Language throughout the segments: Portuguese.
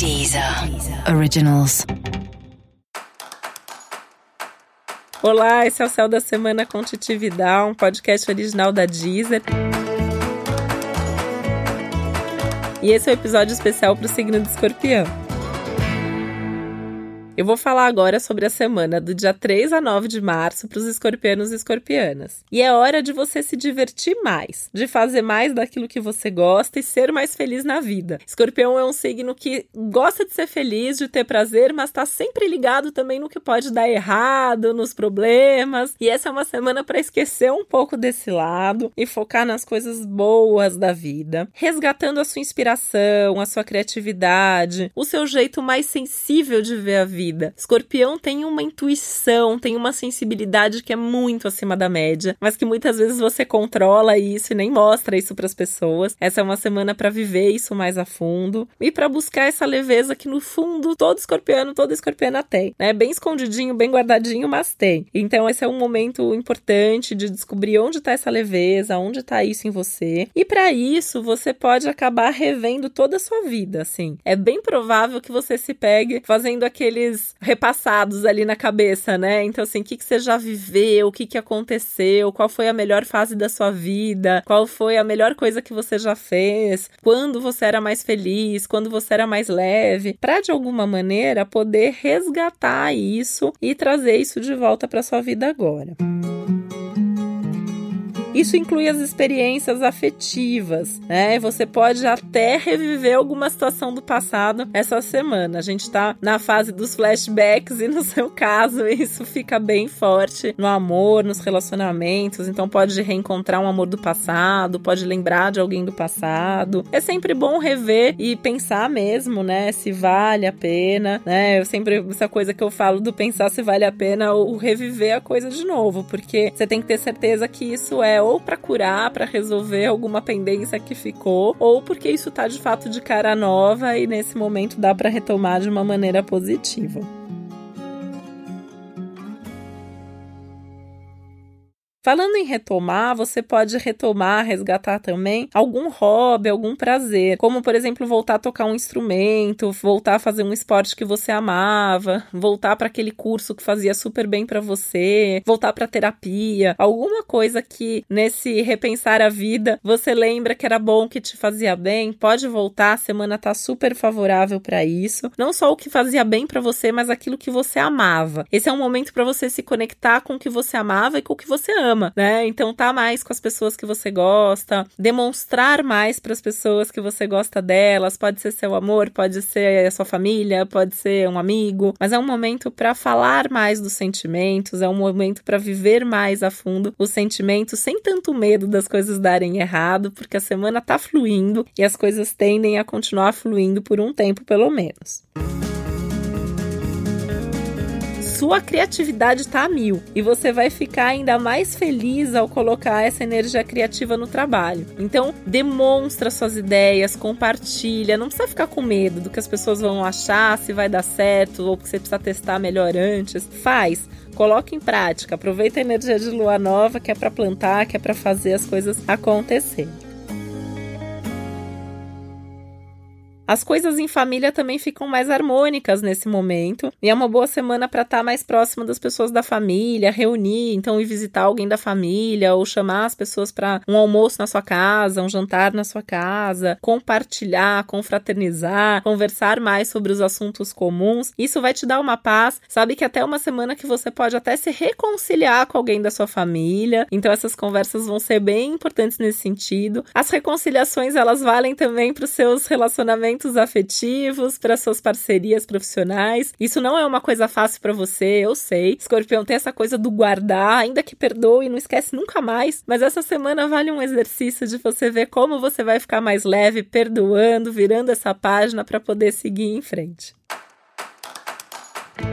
Deezer Originals. Olá, esse é o Céu da Semana com Titi Vidal, um podcast original da Deezer. E esse é o um episódio especial para o signo de escorpião. Eu vou falar agora sobre a semana do dia 3 a 9 de março para os escorpianos e escorpianas. E é hora de você se divertir mais, de fazer mais daquilo que você gosta e ser mais feliz na vida. Escorpião é um signo que gosta de ser feliz, de ter prazer, mas está sempre ligado também no que pode dar errado, nos problemas. E essa é uma semana para esquecer um pouco desse lado e focar nas coisas boas da vida, resgatando a sua inspiração, a sua criatividade, o seu jeito mais sensível de ver a vida vida. Escorpião tem uma intuição, tem uma sensibilidade que é muito acima da média, mas que muitas vezes você controla isso e nem mostra isso para as pessoas. Essa é uma semana para viver isso mais a fundo e para buscar essa leveza que no fundo todo escorpiano, toda escorpiana tem, né? Bem escondidinho, bem guardadinho, mas tem. Então esse é um momento importante de descobrir onde está essa leveza, onde está isso em você. E para isso você pode acabar revendo toda a sua vida, assim. É bem provável que você se pegue fazendo aqueles repassados ali na cabeça, né? Então, assim, o que, que você já viveu, o que, que aconteceu, qual foi a melhor fase da sua vida, qual foi a melhor coisa que você já fez, quando você era mais feliz, quando você era mais leve, para de alguma maneira poder resgatar isso e trazer isso de volta para sua vida agora. Isso inclui as experiências afetivas, né? Você pode até reviver alguma situação do passado essa semana. A gente tá na fase dos flashbacks e no seu caso isso fica bem forte no amor, nos relacionamentos. Então pode reencontrar um amor do passado, pode lembrar de alguém do passado. É sempre bom rever e pensar mesmo, né? Se vale a pena, né? Eu sempre essa coisa que eu falo do pensar se vale a pena ou reviver a coisa de novo, porque você tem que ter certeza que isso é ou para curar, para resolver alguma pendência que ficou, ou porque isso tá de fato de cara nova e nesse momento dá para retomar de uma maneira positiva. Falando em retomar, você pode retomar, resgatar também algum hobby, algum prazer, como por exemplo voltar a tocar um instrumento, voltar a fazer um esporte que você amava, voltar para aquele curso que fazia super bem para você, voltar para terapia, alguma coisa que nesse repensar a vida você lembra que era bom, que te fazia bem, pode voltar, a semana tá super favorável para isso. Não só o que fazia bem para você, mas aquilo que você amava. Esse é um momento para você se conectar com o que você amava e com o que você ama ama, né? Então tá mais com as pessoas que você gosta, demonstrar mais para as pessoas que você gosta delas, pode ser seu amor, pode ser a sua família, pode ser um amigo, mas é um momento para falar mais dos sentimentos, é um momento para viver mais a fundo os sentimentos sem tanto medo das coisas darem errado, porque a semana tá fluindo e as coisas tendem a continuar fluindo por um tempo pelo menos sua criatividade está a mil e você vai ficar ainda mais feliz ao colocar essa energia criativa no trabalho. Então, demonstra suas ideias, compartilha, não precisa ficar com medo do que as pessoas vão achar, se vai dar certo ou que você precisa testar melhor antes. Faz coloca em prática, aproveita a energia de lua nova que é para plantar, que é para fazer as coisas acontecerem. As coisas em família também ficam mais harmônicas nesse momento. E é uma boa semana para estar tá mais próximo das pessoas da família, reunir, então ir visitar alguém da família ou chamar as pessoas para um almoço na sua casa, um jantar na sua casa, compartilhar, confraternizar, conversar mais sobre os assuntos comuns. Isso vai te dar uma paz. Sabe que até uma semana que você pode até se reconciliar com alguém da sua família. Então essas conversas vão ser bem importantes nesse sentido. As reconciliações elas valem também para os seus relacionamentos relacionamentos afetivos, para suas parcerias profissionais. Isso não é uma coisa fácil para você, eu sei. Escorpião tem essa coisa do guardar, ainda que perdoe, não esquece nunca mais. Mas essa semana vale um exercício de você ver como você vai ficar mais leve, perdoando, virando essa página para poder seguir em frente.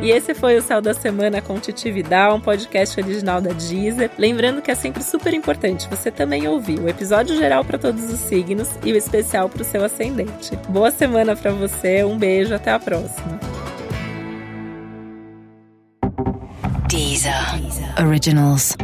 E esse foi o Céu da Semana com Titi Vidal, um podcast original da Deezer. Lembrando que é sempre super importante você também ouvir o episódio geral para todos os signos e o especial para o seu ascendente. Boa semana para você, um beijo, até a próxima. Deezer. Originals.